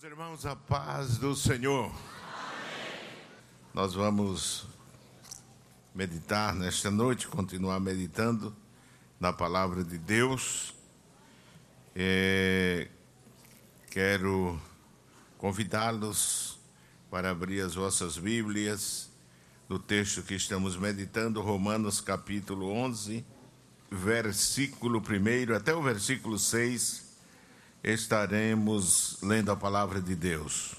Meus irmãos, a paz do Senhor. Amém. Nós vamos meditar nesta noite, continuar meditando na palavra de Deus. É, quero convidá-los para abrir as vossas Bíblias no texto que estamos meditando, Romanos capítulo 11, versículo 1 até o versículo 6 estaremos lendo a palavra de Deus.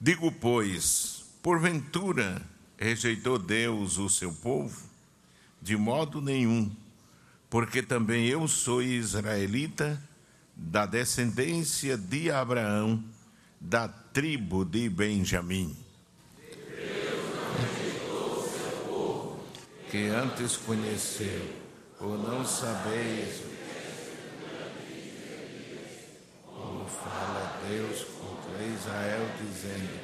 Digo, pois, porventura rejeitou Deus o seu povo? De modo nenhum, porque também eu sou israelita, da descendência de Abraão, da tribo de Benjamim. Que antes conheceu, ou não sabeis fala Deus contra Israel, dizendo: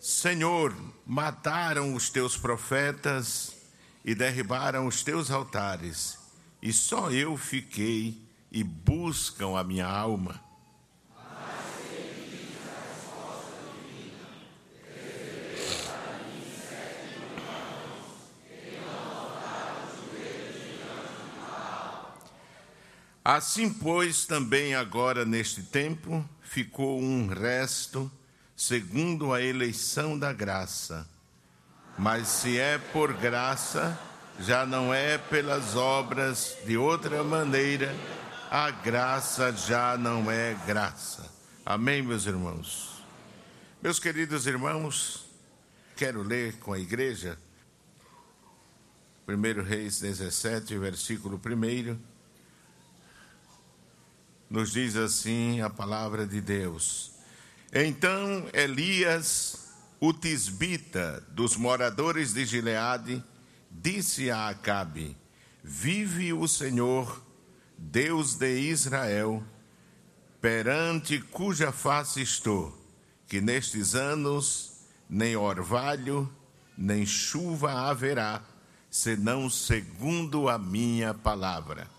Senhor, mataram os teus profetas e derribaram os teus altares, e só eu fiquei e buscam a minha alma. Assim, pois, também agora neste tempo ficou um resto, segundo a eleição da graça. Mas se é por graça, já não é pelas obras, de outra maneira, a graça já não é graça. Amém, meus irmãos? Meus queridos irmãos, quero ler com a igreja 1 Reis 17, versículo 1 nos diz assim a palavra de Deus. Então Elias, o tisbita dos moradores de Gileade, disse a Acabe: Vive o Senhor, Deus de Israel, perante cuja face estou, que nestes anos nem orvalho, nem chuva haverá, senão segundo a minha palavra.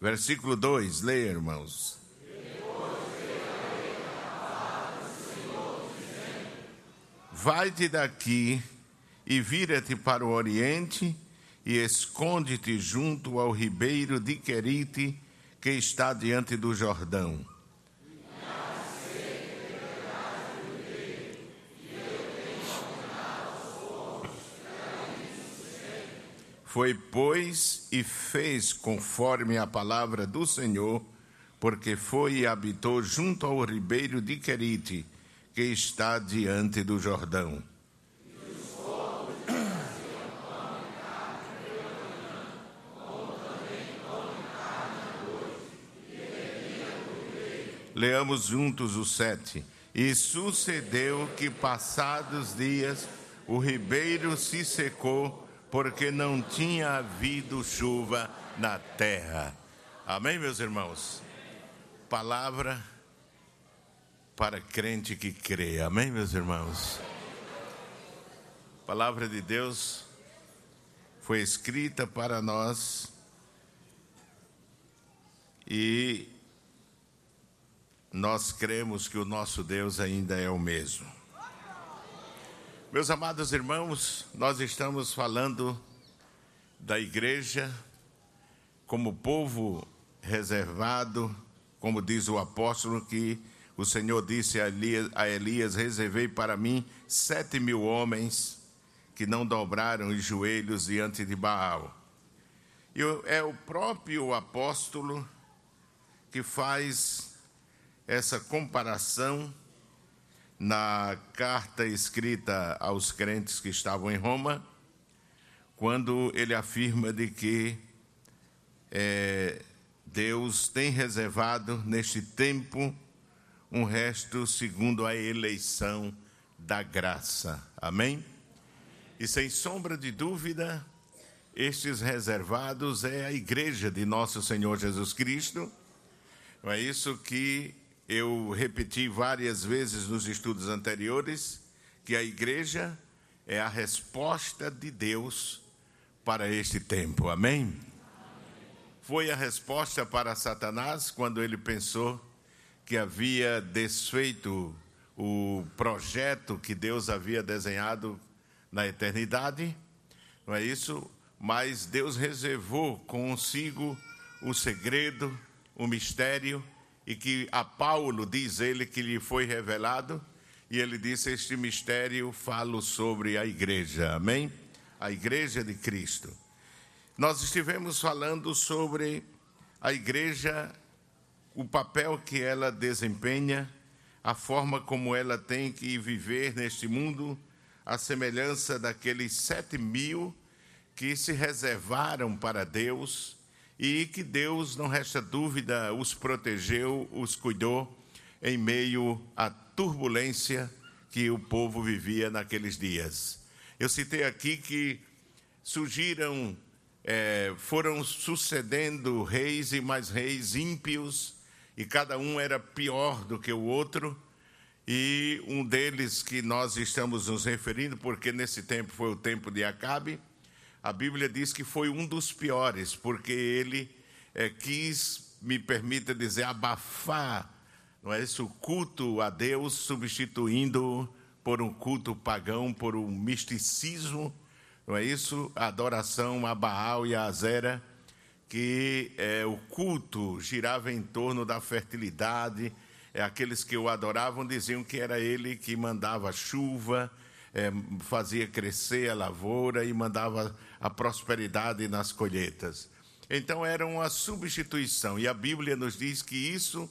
Versículo 2, leia, irmãos. Vai-te daqui e vira-te para o oriente e esconde-te junto ao ribeiro de Querite, que está diante do Jordão Foi, pois, e fez conforme a palavra do Senhor, porque foi e habitou junto ao ribeiro de Querite, que está diante do Jordão. Leamos juntos o sete. E sucedeu que, passados dias, o ribeiro se secou porque não tinha havido chuva na terra. Amém, meus irmãos? Palavra para crente que crê. Amém, meus irmãos? palavra de Deus foi escrita para nós e nós cremos que o nosso Deus ainda é o mesmo. Meus amados irmãos, nós estamos falando da igreja como povo reservado, como diz o apóstolo, que o Senhor disse a Elias, a Elias reservei para mim sete mil homens que não dobraram os joelhos diante de Baal. E é o próprio apóstolo que faz essa comparação na carta escrita aos crentes que estavam em Roma, quando ele afirma de que é, Deus tem reservado neste tempo um resto segundo a eleição da graça. Amém? E sem sombra de dúvida, estes reservados é a igreja de nosso Senhor Jesus Cristo. É isso que eu repeti várias vezes nos estudos anteriores que a igreja é a resposta de Deus para este tempo. Amém? Amém? Foi a resposta para Satanás quando ele pensou que havia desfeito o projeto que Deus havia desenhado na eternidade, não é isso? Mas Deus reservou consigo o segredo, o mistério, e que a Paulo diz ele que lhe foi revelado, e ele disse: Este mistério falo sobre a igreja, amém? A igreja de Cristo. Nós estivemos falando sobre a igreja, o papel que ela desempenha, a forma como ela tem que viver neste mundo, a semelhança daqueles sete mil que se reservaram para Deus e que Deus, não resta dúvida, os protegeu, os cuidou em meio à turbulência que o povo vivia naqueles dias. Eu citei aqui que surgiram, é, foram sucedendo reis e mais reis ímpios, e cada um era pior do que o outro. E um deles que nós estamos nos referindo, porque nesse tempo foi o tempo de Acabe, a Bíblia diz que foi um dos piores, porque ele é, quis, me permita dizer, abafar não é isso, o culto a Deus, substituindo por um culto pagão, por um misticismo, não é isso? A adoração a Baal e a Azera, que é, o culto girava em torno da fertilidade, é, aqueles que o adoravam diziam que era ele que mandava chuva, é, fazia crescer a lavoura e mandava a prosperidade nas colheitas. Então era uma substituição, e a Bíblia nos diz que isso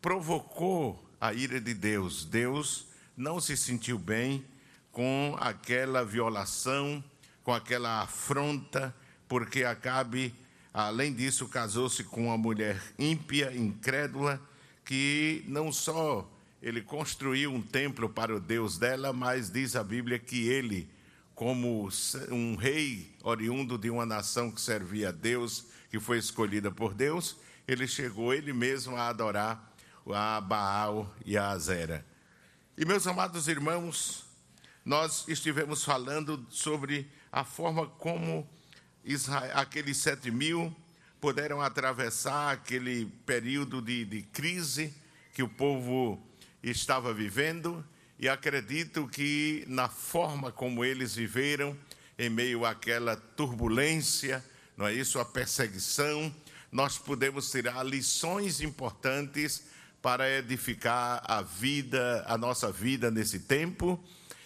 provocou a ira de Deus. Deus não se sentiu bem com aquela violação, com aquela afronta, porque Acabe, além disso, casou-se com uma mulher ímpia, incrédula, que não só ele construiu um templo para o Deus dela, mas diz a Bíblia que ele, como um rei oriundo de uma nação que servia a Deus, que foi escolhida por Deus, ele chegou ele mesmo a adorar a Baal e a Azera. E meus amados irmãos, nós estivemos falando sobre a forma como Israel, aqueles sete mil puderam atravessar aquele período de, de crise que o povo estava vivendo e acredito que na forma como eles viveram em meio àquela turbulência, não é isso, a perseguição, nós podemos tirar lições importantes para edificar a vida, a nossa vida nesse tempo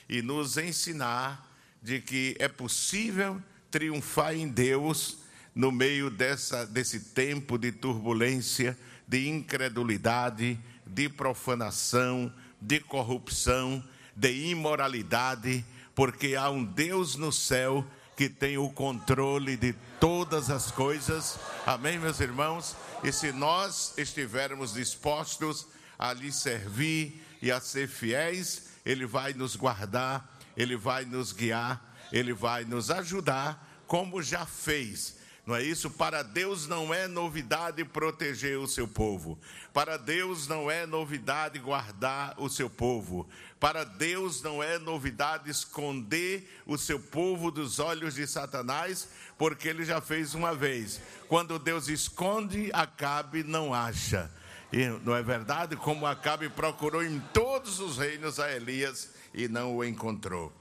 e nos ensinar de que é possível triunfar em Deus no meio dessa, desse tempo de turbulência, de incredulidade, de profanação, de corrupção, de imoralidade, porque há um Deus no céu que tem o controle de todas as coisas. Amém, meus irmãos? E se nós estivermos dispostos a lhe servir e a ser fiéis, Ele vai nos guardar, Ele vai nos guiar, Ele vai nos ajudar, como já fez não é isso? Para Deus não é novidade proteger o seu povo. Para Deus não é novidade guardar o seu povo. Para Deus não é novidade esconder o seu povo dos olhos de Satanás, porque ele já fez uma vez. Quando Deus esconde, Acabe não acha. E não é verdade? Como Acabe procurou em todos os reinos a Elias e não o encontrou.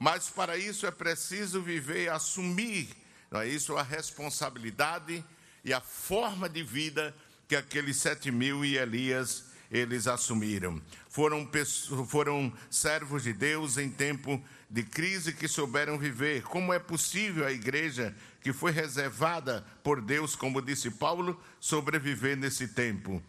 Mas para isso é preciso viver assumir não é isso? A responsabilidade e a forma de vida que aqueles sete mil e Elias eles assumiram. Foram, foram servos de Deus em tempo de crise que souberam viver. Como é possível a igreja que foi reservada por Deus, como disse Paulo, sobreviver nesse tempo?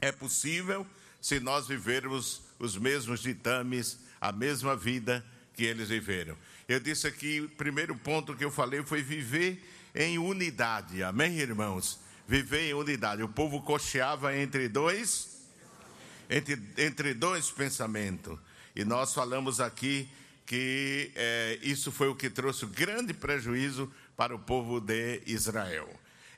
É possível se nós vivermos os mesmos ditames, a mesma vida que eles viveram. Eu disse aqui, o primeiro ponto que eu falei foi viver em unidade. Amém, irmãos? Viver em unidade. O povo cocheava entre dois, entre, entre dois pensamentos. E nós falamos aqui que é, isso foi o que trouxe grande prejuízo para o povo de Israel.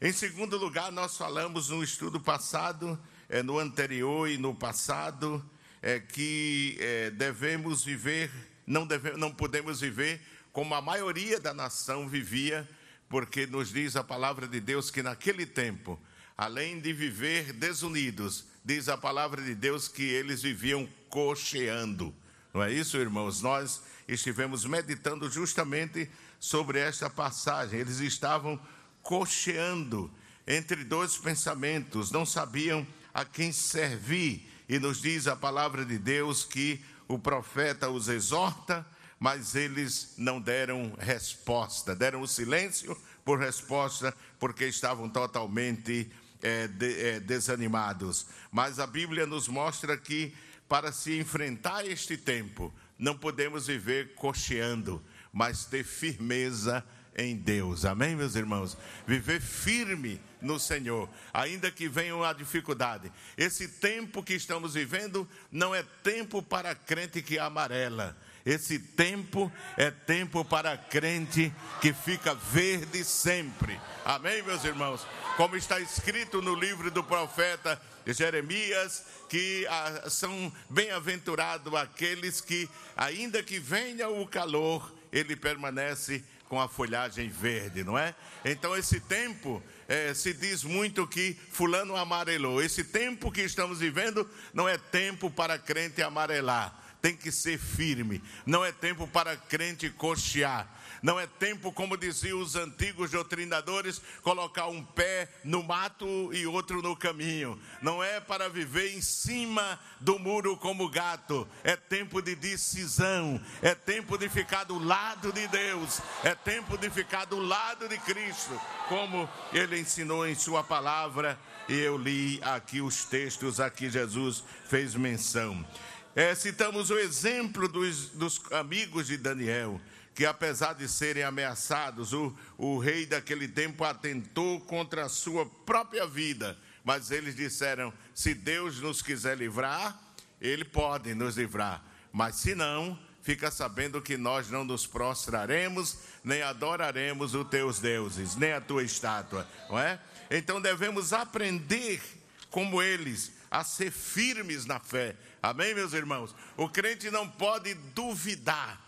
Em segundo lugar, nós falamos no estudo passado, é, no anterior e no passado, é, que é, devemos viver não, deve, não podemos viver como a maioria da nação vivia, porque nos diz a palavra de Deus que naquele tempo, além de viver desunidos, diz a palavra de Deus que eles viviam cocheando. Não é isso, irmãos? Nós estivemos meditando justamente sobre esta passagem. Eles estavam cocheando entre dois pensamentos, não sabiam a quem servir. E nos diz a palavra de Deus que o profeta os exorta, mas eles não deram resposta, deram o silêncio por resposta, porque estavam totalmente é, de, é, desanimados. Mas a Bíblia nos mostra que para se enfrentar este tempo, não podemos viver cocheando, mas ter firmeza em Deus. Amém, meus irmãos? Viver firme no Senhor, ainda que venha a dificuldade. Esse tempo que estamos vivendo não é tempo para crente que amarela. Esse tempo é tempo para crente que fica verde sempre. Amém, meus irmãos? Como está escrito no livro do profeta Jeremias, que ah, são bem-aventurados aqueles que, ainda que venha o calor, ele permanece com a folhagem verde, não é? Então, esse tempo é, se diz muito que fulano amarelou. Esse tempo que estamos vivendo não é tempo para crente amarelar. Tem que ser firme. Não é tempo para crente cochear. Não é tempo, como diziam os antigos doutrinadores, colocar um pé no mato e outro no caminho. Não é para viver em cima do muro como gato. É tempo de decisão. É tempo de ficar do lado de Deus. É tempo de ficar do lado de Cristo, como ele ensinou em sua palavra. E eu li aqui os textos a que Jesus fez menção. É, citamos o exemplo dos, dos amigos de Daniel que apesar de serem ameaçados, o, o rei daquele tempo atentou contra a sua própria vida. Mas eles disseram: se Deus nos quiser livrar, Ele pode nos livrar. Mas se não, fica sabendo que nós não nos prostraremos, nem adoraremos os teus deuses, nem a tua estátua, não é? Então devemos aprender como eles a ser firmes na fé. Amém, meus irmãos? O crente não pode duvidar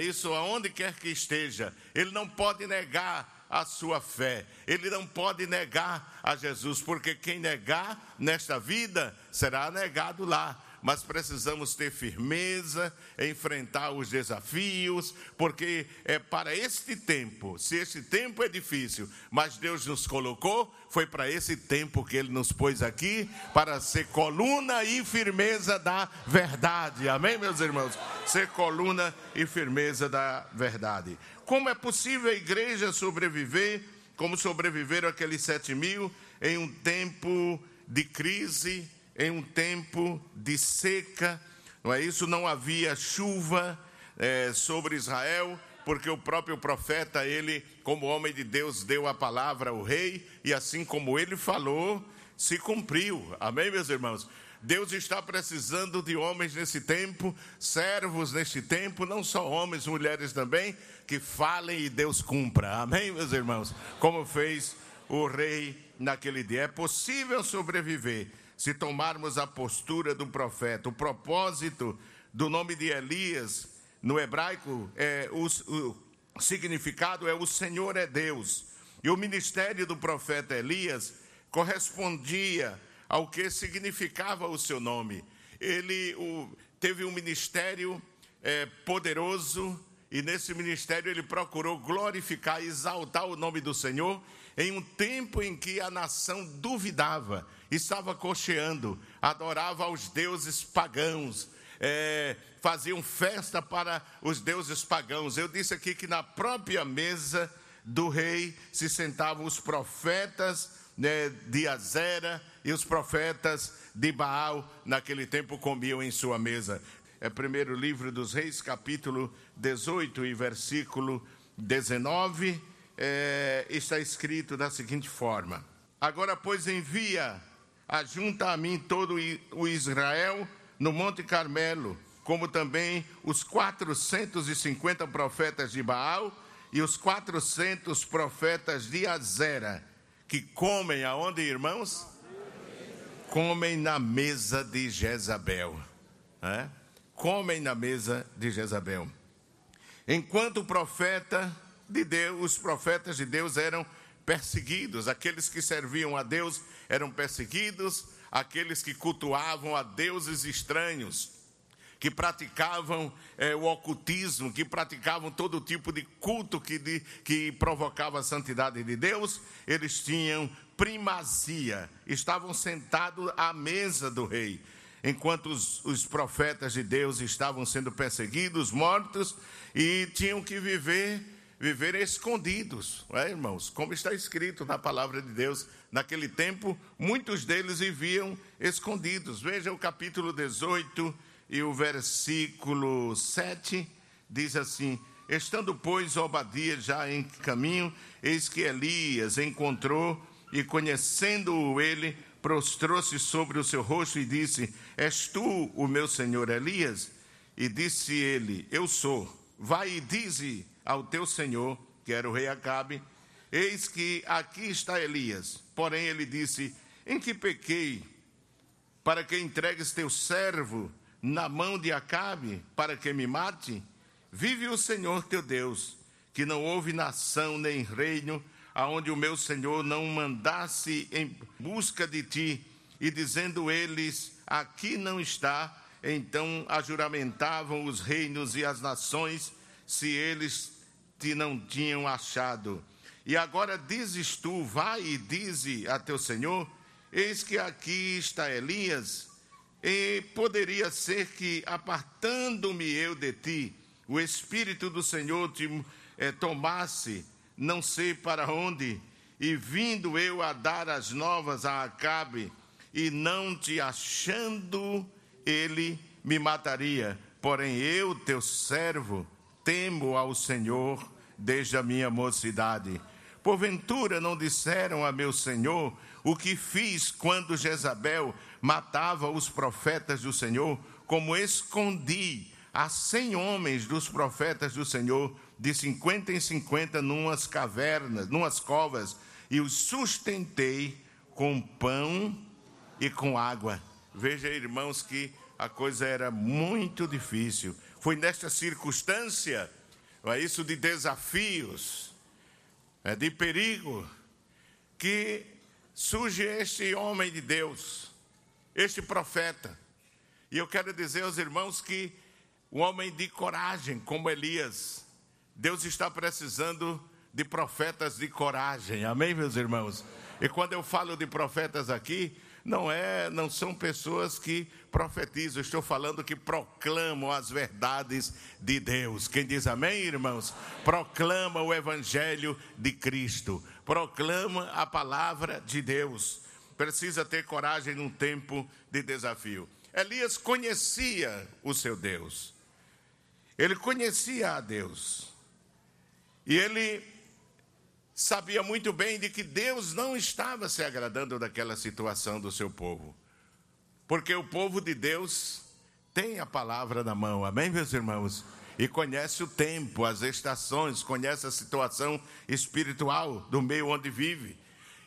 isso aonde quer que esteja, ele não pode negar a sua fé, ele não pode negar a Jesus, porque quem negar nesta vida será negado lá mas precisamos ter firmeza, enfrentar os desafios, porque é para este tempo, se este tempo é difícil, mas Deus nos colocou, foi para esse tempo que Ele nos pôs aqui, para ser coluna e firmeza da verdade. Amém, meus irmãos? Ser coluna e firmeza da verdade. Como é possível a igreja sobreviver, como sobreviveram aqueles sete mil, em um tempo de crise, em um tempo de seca, não é isso? Não havia chuva é, sobre Israel, porque o próprio profeta, ele, como homem de Deus, deu a palavra ao rei, e assim como ele falou, se cumpriu. Amém, meus irmãos? Deus está precisando de homens nesse tempo, servos nesse tempo, não só homens, mulheres também, que falem e Deus cumpra. Amém, meus irmãos? Como fez o rei naquele dia. É possível sobreviver se tomarmos a postura do profeta. O propósito do nome de Elias no hebraico é o, o significado é o Senhor é Deus. E o ministério do profeta Elias correspondia ao que significava o seu nome. Ele o, teve um ministério é, poderoso e nesse ministério ele procurou glorificar, exaltar o nome do Senhor em um tempo em que a nação duvidava, estava cocheando, adorava aos deuses pagãos, é, faziam festa para os deuses pagãos. Eu disse aqui que na própria mesa do rei se sentavam os profetas né, de Azera e os profetas de Baal, naquele tempo comiam em sua mesa. É primeiro livro dos Reis, capítulo 18 e versículo 19 é, está escrito da seguinte forma: Agora, pois, envia, ajunta a mim todo o Israel no Monte Carmelo, como também os 450 profetas de Baal e os 400 profetas de Azera, que comem aonde, irmãos? Comem na mesa de Jezabel. É? Comem na mesa de Jezabel. Enquanto o profeta de Deus, os profetas de Deus eram perseguidos, aqueles que serviam a Deus eram perseguidos, aqueles que cultuavam a deuses estranhos, que praticavam é, o ocultismo, que praticavam todo tipo de culto que, de, que provocava a santidade de Deus, eles tinham primazia, estavam sentados à mesa do rei. Enquanto os, os profetas de Deus estavam sendo perseguidos, mortos, e tinham que viver viver escondidos, é, irmãos? Como está escrito na palavra de Deus, naquele tempo, muitos deles viviam escondidos. Veja o capítulo 18 e o versículo 7 diz assim: Estando, pois, Obadias já em caminho, eis que Elias encontrou e, conhecendo-o ele, prostrou-se sobre o seu rosto e disse: És tu o meu senhor Elias? E disse ele: Eu sou. Vai e dize ao teu senhor, que era o rei Acabe: Eis que aqui está Elias. Porém, ele disse: Em que pequei, para que entregues teu servo na mão de Acabe, para que me mate? Vive o Senhor teu Deus, que não houve nação nem reino aonde o meu Senhor não mandasse em busca de ti, e dizendo eles: Aqui não está, então ajuramentavam os reinos e as nações, se eles te não tinham achado. E agora dizes tu, vai e dize a teu senhor: Eis que aqui está Elias, e poderia ser que, apartando-me eu de ti, o Espírito do Senhor te eh, tomasse, não sei para onde, e vindo eu a dar as novas a Acabe, e não te achando, ele me mataria. Porém, eu, teu servo, temo ao Senhor desde a minha mocidade. Porventura não disseram a meu Senhor o que fiz quando Jezabel matava os profetas do Senhor, como escondi a cem homens dos profetas do Senhor, de cinquenta em cinquenta, numas cavernas, numas covas, e os sustentei com pão e com água. Veja, irmãos, que a coisa era muito difícil. Foi nesta circunstância, é isso de desafios, é de perigo, que surge este homem de Deus, este profeta. E eu quero dizer aos irmãos que um homem de coragem, como Elias, Deus está precisando de profetas de coragem. Amém, meus irmãos? E quando eu falo de profetas aqui, não é, não são pessoas que profetizam, estou falando que proclamam as verdades de Deus. Quem diz amém, irmãos? Proclama o evangelho de Cristo, proclama a palavra de Deus. Precisa ter coragem num tempo de desafio. Elias conhecia o seu Deus. Ele conhecia a Deus. E ele sabia muito bem de que Deus não estava se agradando daquela situação do seu povo. Porque o povo de Deus tem a palavra na mão, amém, meus irmãos? E conhece o tempo, as estações, conhece a situação espiritual do meio onde vive.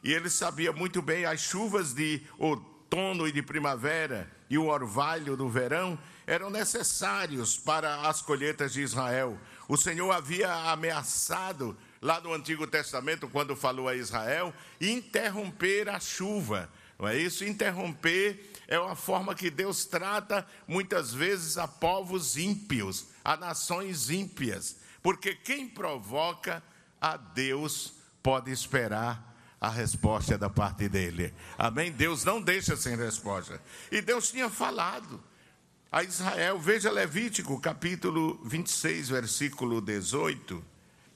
E ele sabia muito bem as chuvas de outono e de primavera e o orvalho do verão eram necessários para as colheitas de Israel. O Senhor havia ameaçado lá no Antigo Testamento, quando falou a Israel, interromper a chuva. Não é isso? Interromper é uma forma que Deus trata muitas vezes a povos ímpios, a nações ímpias. Porque quem provoca a Deus pode esperar a resposta da parte dele. Amém? Deus não deixa sem resposta. E Deus tinha falado a Israel, veja Levítico capítulo 26, versículo 18.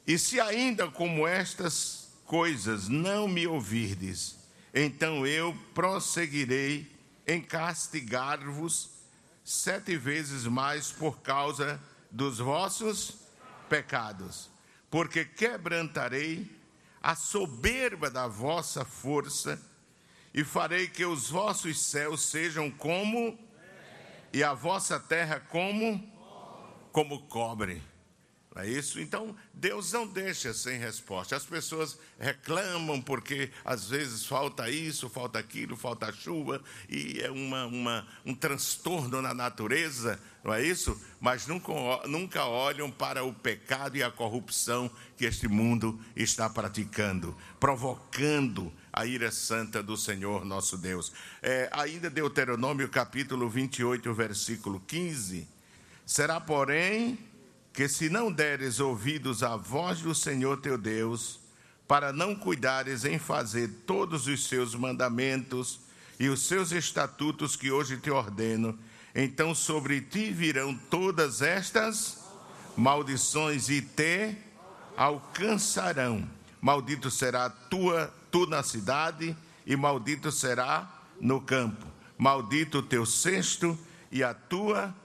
E se ainda como estas coisas não me ouvirdes, então eu prosseguirei em castigar-vos sete vezes mais por causa dos vossos pecados, porque quebrantarei a soberba da vossa força e farei que os vossos céus sejam como e a vossa terra como como cobre. Não é isso? Então, Deus não deixa sem resposta. As pessoas reclamam porque às vezes falta isso, falta aquilo, falta chuva, e é uma, uma, um transtorno na natureza, não é isso? Mas nunca, nunca olham para o pecado e a corrupção que este mundo está praticando, provocando a ira santa do Senhor nosso Deus. É, ainda Deuteronômio capítulo 28, versículo 15. Será, porém, que se não deres ouvidos à voz do Senhor teu Deus, para não cuidares em fazer todos os seus mandamentos e os seus estatutos que hoje te ordeno, então sobre ti virão todas estas maldições e te alcançarão. Maldito será tua tu na cidade e maldito será no campo. Maldito o teu cesto e a tua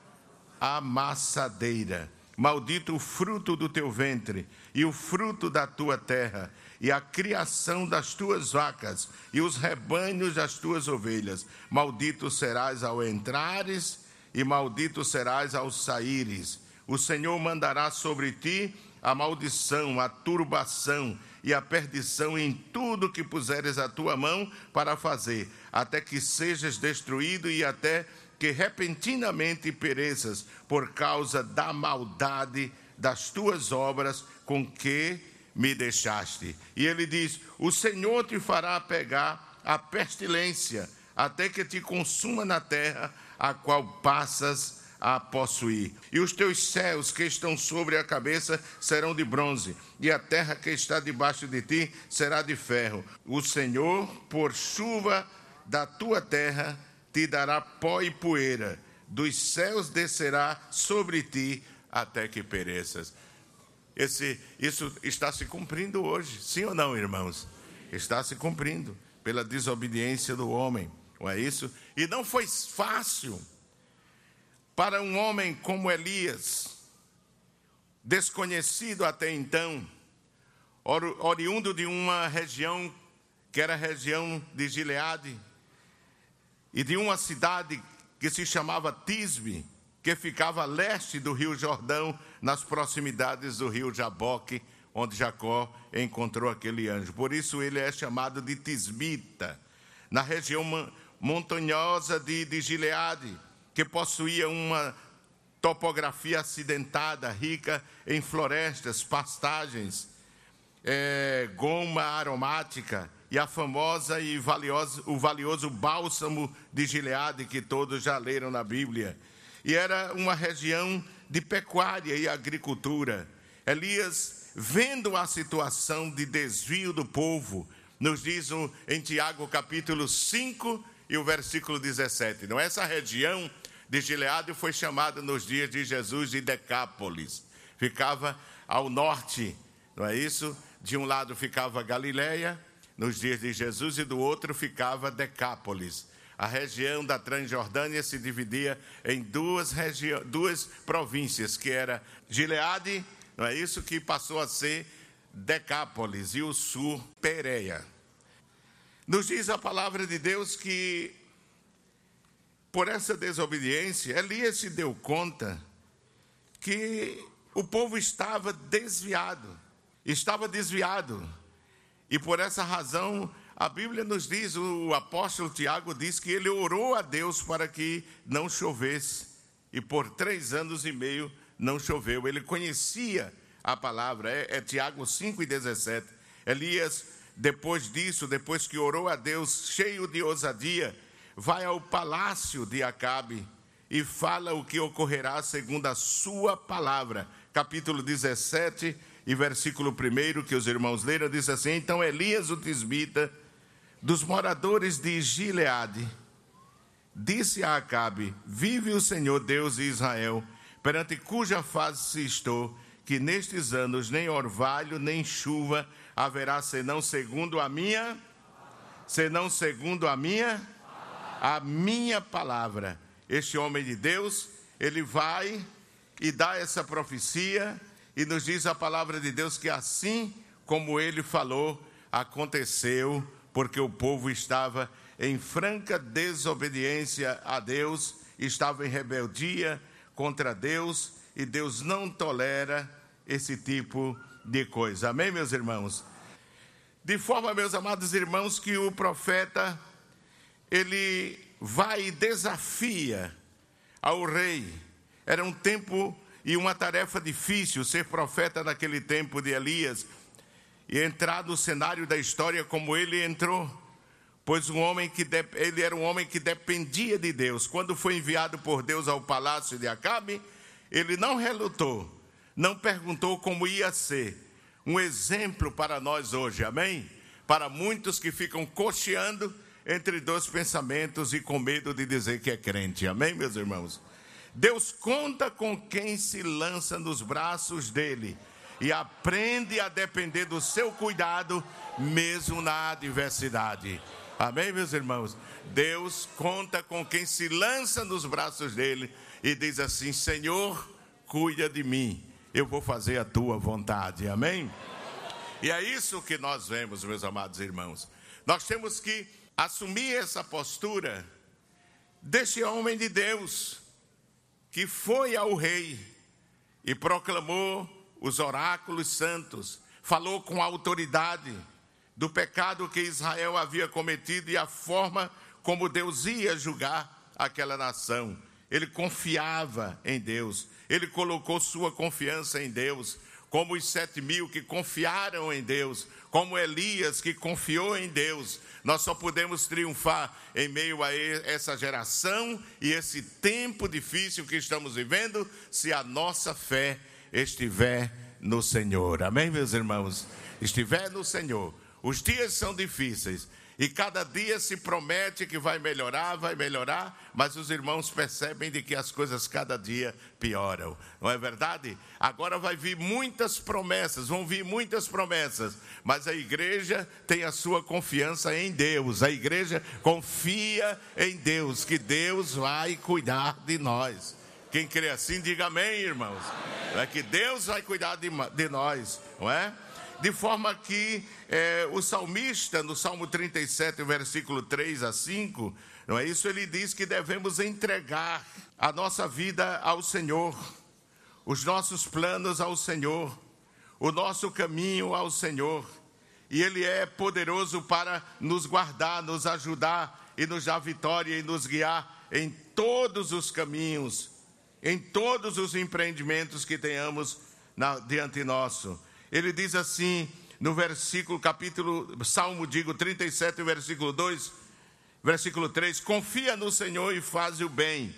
amassadeira Maldito o fruto do teu ventre, e o fruto da tua terra, e a criação das tuas vacas, e os rebanhos das tuas ovelhas. Maldito serás ao entrares, e maldito serás ao saíres. O Senhor mandará sobre ti a maldição, a turbação e a perdição em tudo que puseres a tua mão para fazer, até que sejas destruído e até que repentinamente pereças por causa da maldade das tuas obras com que me deixaste. E ele diz: O Senhor te fará pegar a pestilência, até que te consuma na terra a qual passas a possuir. E os teus céus que estão sobre a cabeça serão de bronze, e a terra que está debaixo de ti será de ferro. O Senhor, por chuva da tua terra, te dará pó e poeira, dos céus descerá sobre ti até que pereças. Esse, isso está se cumprindo hoje, sim ou não, irmãos? Está se cumprindo pela desobediência do homem, não é isso? E não foi fácil para um homem como Elias, desconhecido até então, oriundo de uma região que era a região de Gileade, e de uma cidade que se chamava Tisbe, que ficava a leste do rio Jordão, nas proximidades do rio Jaboque, onde Jacó encontrou aquele anjo. Por isso ele é chamado de Tisbita, na região montanhosa de, de Gileade, que possuía uma topografia acidentada, rica em florestas, pastagens, é, goma aromática e a famosa e valiosa, o valioso bálsamo de Gileade, que todos já leram na Bíblia. E era uma região de pecuária e agricultura. Elias, vendo a situação de desvio do povo, nos diz em Tiago capítulo 5 e o versículo 17. Não, essa região de Gileade foi chamada nos dias de Jesus de Decápolis. Ficava ao norte, não é isso? De um lado ficava Galiléia nos dias de Jesus, e do outro ficava Decápolis. A região da Transjordânia se dividia em duas, duas províncias, que era Gileade, não é isso, que passou a ser Decápolis, e o sul, Pereia. Nos diz a palavra de Deus que, por essa desobediência, Elias se deu conta que o povo estava desviado, estava desviado e por essa razão, a Bíblia nos diz, o apóstolo Tiago diz que ele orou a Deus para que não chovesse. E por três anos e meio não choveu. Ele conhecia a palavra, é, é Tiago 5 e 17. Elias, depois disso, depois que orou a Deus, cheio de ousadia, vai ao palácio de Acabe e fala o que ocorrerá segundo a sua palavra. Capítulo 17, e versículo 1 que os irmãos leram, diz assim: Então Elias, o tisbita, dos moradores de Gileade, disse a Acabe: Vive o Senhor Deus de Israel, perante cuja face estou, que nestes anos nem orvalho nem chuva haverá, senão segundo a minha, senão segundo a minha, a minha palavra. Este homem de Deus, ele vai e dá essa profecia e nos diz a palavra de Deus que assim como ele falou, aconteceu, porque o povo estava em franca desobediência a Deus, estava em rebeldia contra Deus, e Deus não tolera esse tipo de coisa. Amém, meus irmãos? De forma, meus amados irmãos, que o profeta ele vai e desafia ao rei. Era um tempo e uma tarefa difícil ser profeta naquele tempo de Elias e entrar no cenário da história como ele entrou. pois um homem que de, ele era um homem que dependia de Deus. Quando foi enviado por Deus ao palácio de Acabe, ele não relutou, não perguntou como ia ser. Um exemplo para nós hoje, amém? Para muitos que ficam cocheando entre dois pensamentos e com medo de dizer que é crente, amém, meus irmãos? Deus conta com quem se lança nos braços dele e aprende a depender do seu cuidado, mesmo na adversidade. Amém, meus irmãos? Deus conta com quem se lança nos braços dele e diz assim: Senhor, cuida de mim, eu vou fazer a tua vontade. Amém? E é isso que nós vemos, meus amados irmãos. Nós temos que assumir essa postura desse homem de Deus que foi ao rei e proclamou os oráculos santos, falou com autoridade do pecado que Israel havia cometido e a forma como Deus ia julgar aquela nação. Ele confiava em Deus, ele colocou sua confiança em Deus, como os sete mil que confiaram em Deus, como Elias que confiou em Deus. Nós só podemos triunfar em meio a essa geração e esse tempo difícil que estamos vivendo, se a nossa fé estiver no Senhor. Amém, meus irmãos? Estiver no Senhor. Os dias são difíceis, e cada dia se promete que vai melhorar, vai melhorar, mas os irmãos percebem de que as coisas cada dia pioram. Não é verdade? Agora vai vir muitas promessas, vão vir muitas promessas, mas a igreja tem a sua confiança em Deus. A igreja confia em Deus, que Deus vai cuidar de nós. Quem crê assim, diga amém, irmãos. Amém. É que Deus vai cuidar de, de nós, não é? De forma que é, o salmista, no Salmo 37, versículo 3 a 5, não é isso? Ele diz que devemos entregar a nossa vida ao Senhor, os nossos planos ao Senhor, o nosso caminho ao Senhor. E Ele é poderoso para nos guardar, nos ajudar e nos dar vitória e nos guiar em todos os caminhos, em todos os empreendimentos que tenhamos na, diante nosso. Ele diz assim, no versículo, capítulo, Salmo, digo, 37, versículo 2, versículo 3: Confia no Senhor e faz o bem,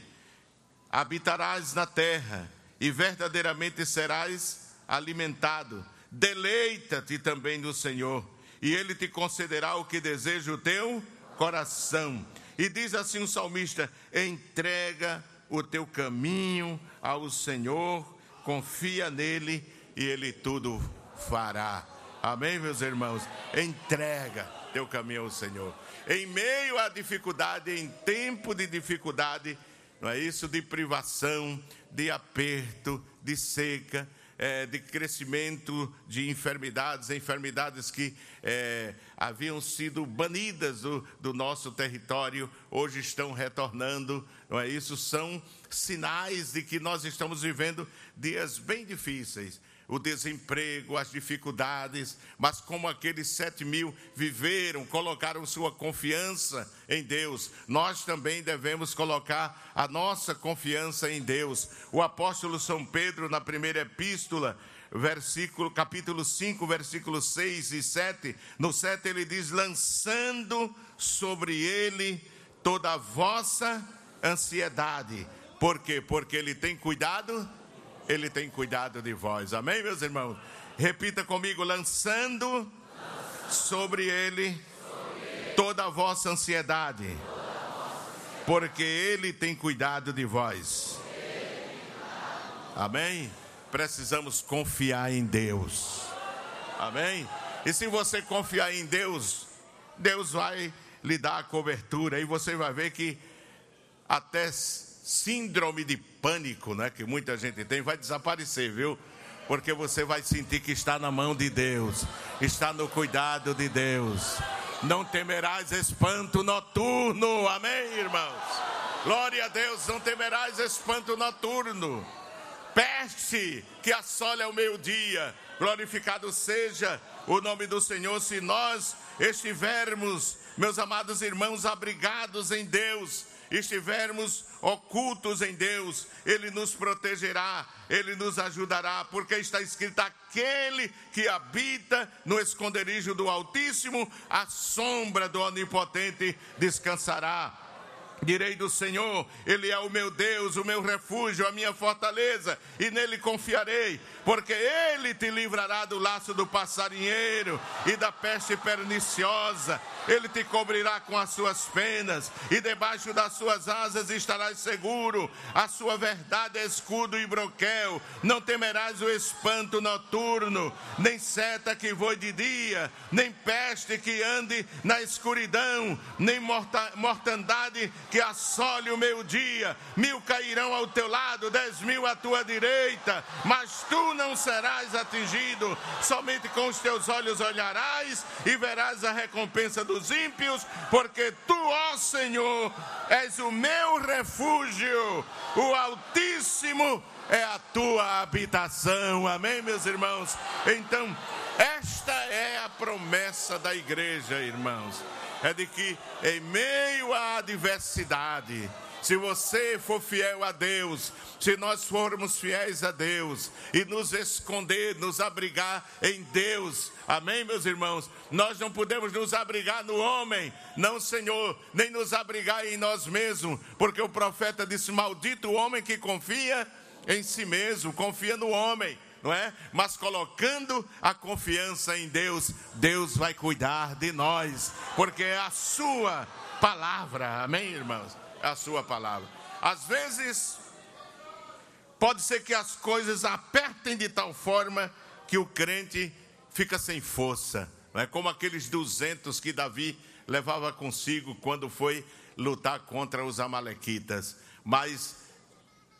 habitarás na terra e verdadeiramente serás alimentado. Deleita-te também no Senhor, e Ele te concederá o que deseja o teu coração. E diz assim o salmista: entrega o teu caminho ao Senhor, confia nele e Ele tudo fará. Amém, meus irmãos? Entrega teu caminho ao Senhor. Em meio à dificuldade, em tempo de dificuldade, não é isso? De privação, de aperto, de seca, é, de crescimento de enfermidades, enfermidades que é, haviam sido banidas do, do nosso território, hoje estão retornando, não é isso? São sinais de que nós estamos vivendo dias bem difíceis o desemprego, as dificuldades, mas como aqueles sete mil viveram, colocaram sua confiança em Deus, nós também devemos colocar a nossa confiança em Deus. O apóstolo São Pedro, na primeira epístola, versículo, capítulo 5, versículos 6 e 7, no 7 ele diz: lançando sobre ele toda a vossa ansiedade. Por quê? Porque ele tem cuidado ele tem cuidado de vós. Amém, meus irmãos? Repita comigo: lançando sobre Ele toda a vossa ansiedade, porque Ele tem cuidado de vós. Amém? Precisamos confiar em Deus. Amém? E se você confiar em Deus, Deus vai lhe dar a cobertura e você vai ver que até síndrome de pânico, né, que muita gente tem, vai desaparecer, viu? Porque você vai sentir que está na mão de Deus, está no cuidado de Deus. Não temerás espanto noturno, amém, irmãos? Glória a Deus, não temerás espanto noturno. Peste que assole ao meio-dia, glorificado seja o nome do Senhor, se nós estivermos, meus amados irmãos, abrigados em Deus estivermos ocultos em Deus, Ele nos protegerá, Ele nos ajudará, porque está escrito: aquele que habita no esconderijo do Altíssimo, a sombra do Onipotente descansará. Direi do Senhor, Ele é o meu Deus, o meu refúgio, a minha fortaleza, e nele confiarei, porque Ele te livrará do laço do passarinheiro e da peste perniciosa. Ele te cobrirá com as suas penas, e debaixo das suas asas estarás seguro. A sua verdade é escudo e broquel. Não temerás o espanto noturno, nem seta que voe de dia, nem peste que ande na escuridão, nem mortandade que assole o meio-dia. Mil cairão ao teu lado, dez mil à tua direita, mas tu não serás atingido. Somente com os teus olhos olharás e verás a recompensa dos ímpios, porque tu, ó Senhor, és o meu refúgio, o Altíssimo é a tua habitação. Amém, meus irmãos? Então, esta é a promessa da igreja, irmãos é de que em meio à adversidade, se você for fiel a Deus, se nós formos fiéis a Deus e nos esconder, nos abrigar em Deus, amém, meus irmãos? Nós não podemos nos abrigar no homem, não, Senhor, nem nos abrigar em nós mesmos, porque o profeta disse: Maldito o homem que confia em si mesmo, confia no homem não é? Mas colocando a confiança em Deus, Deus vai cuidar de nós, porque é a sua palavra, amém, irmãos? É a sua palavra. Às vezes, pode ser que as coisas apertem de tal forma que o crente fica sem força, não é? Como aqueles 200 que Davi levava consigo quando foi lutar contra os amalequitas. Mas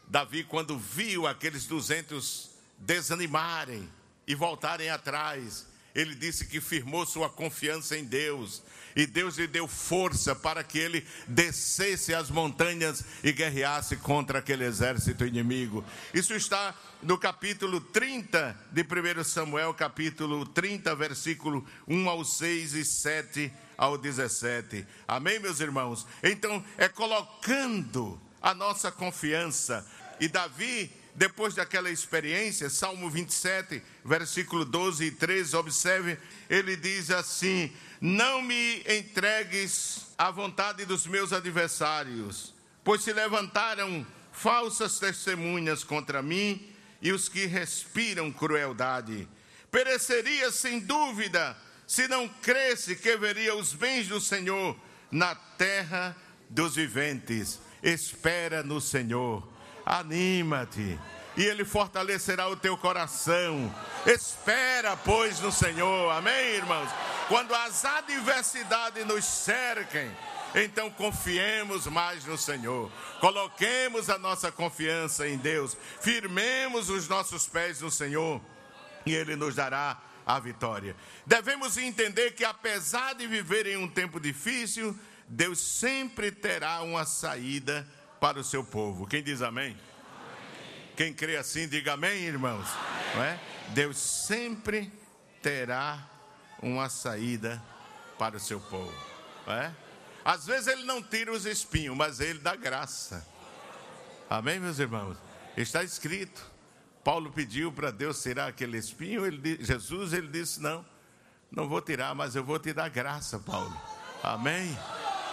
Davi, quando viu aqueles 200 desanimarem e voltarem atrás. Ele disse que firmou sua confiança em Deus. E Deus lhe deu força para que ele descesse as montanhas e guerreasse contra aquele exército inimigo. Isso está no capítulo 30 de 1 Samuel, capítulo 30, versículo 1 ao 6 e 7 ao 17. Amém, meus irmãos? Então, é colocando a nossa confiança. E Davi depois daquela experiência, Salmo 27, versículo 12 e 13, observe, ele diz assim: Não me entregues à vontade dos meus adversários, pois se levantaram falsas testemunhas contra mim e os que respiram crueldade. Pereceria sem dúvida se não cresce que veria os bens do Senhor na terra dos viventes. Espera no Senhor Anima-te e Ele fortalecerá o teu coração. Espera, pois, no Senhor. Amém, irmãos? Quando as adversidades nos cerquem, então confiemos mais no Senhor. Coloquemos a nossa confiança em Deus. Firmemos os nossos pés no Senhor e Ele nos dará a vitória. Devemos entender que, apesar de viver em um tempo difícil, Deus sempre terá uma saída para o seu povo. Quem diz amém? amém. Quem crê assim, diga amém, irmãos. Amém. Não é? Deus sempre terá uma saída para o seu povo. Não é? Às vezes ele não tira os espinhos, mas ele dá graça. Amém, meus irmãos? Está escrito. Paulo pediu para Deus tirar aquele espinho, ele, Jesus ele disse: Não, não vou tirar, mas eu vou te dar graça, Paulo. Amém?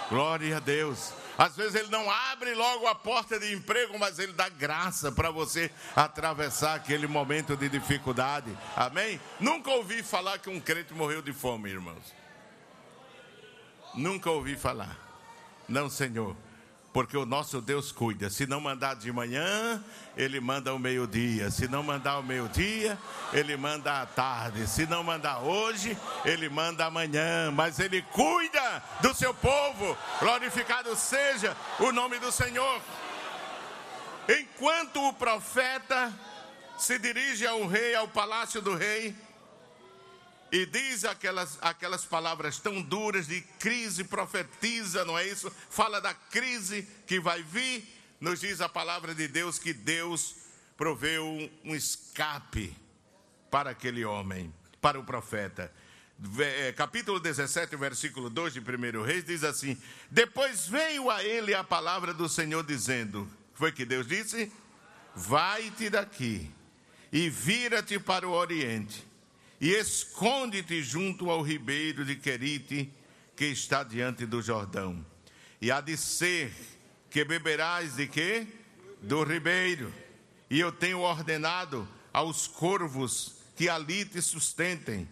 Glória a Deus. Às vezes ele não abre logo a porta de emprego, mas ele dá graça para você atravessar aquele momento de dificuldade. Amém? Nunca ouvi falar que um crente morreu de fome, irmãos. Nunca ouvi falar. Não, Senhor porque o nosso Deus cuida. Se não mandar de manhã, Ele manda ao meio-dia. Se não mandar ao meio-dia, Ele manda à tarde. Se não mandar hoje, Ele manda amanhã. Mas Ele cuida do seu povo. Glorificado seja o nome do Senhor. Enquanto o profeta se dirige ao rei, ao palácio do rei, e diz aquelas, aquelas palavras tão duras de crise, profetiza, não é isso? Fala da crise que vai vir. Nos diz a palavra de Deus que Deus proveu um escape para aquele homem, para o profeta. é, capítulo 17, versículo 2 de 1 Reis, diz assim: Depois veio a ele a palavra do Senhor dizendo: Foi que Deus disse? Vai-te daqui e vira-te para o oriente e esconde-te junto ao ribeiro de Querite que está diante do Jordão. E há de ser que beberás de quê? Do ribeiro. E eu tenho ordenado aos corvos que ali te sustentem.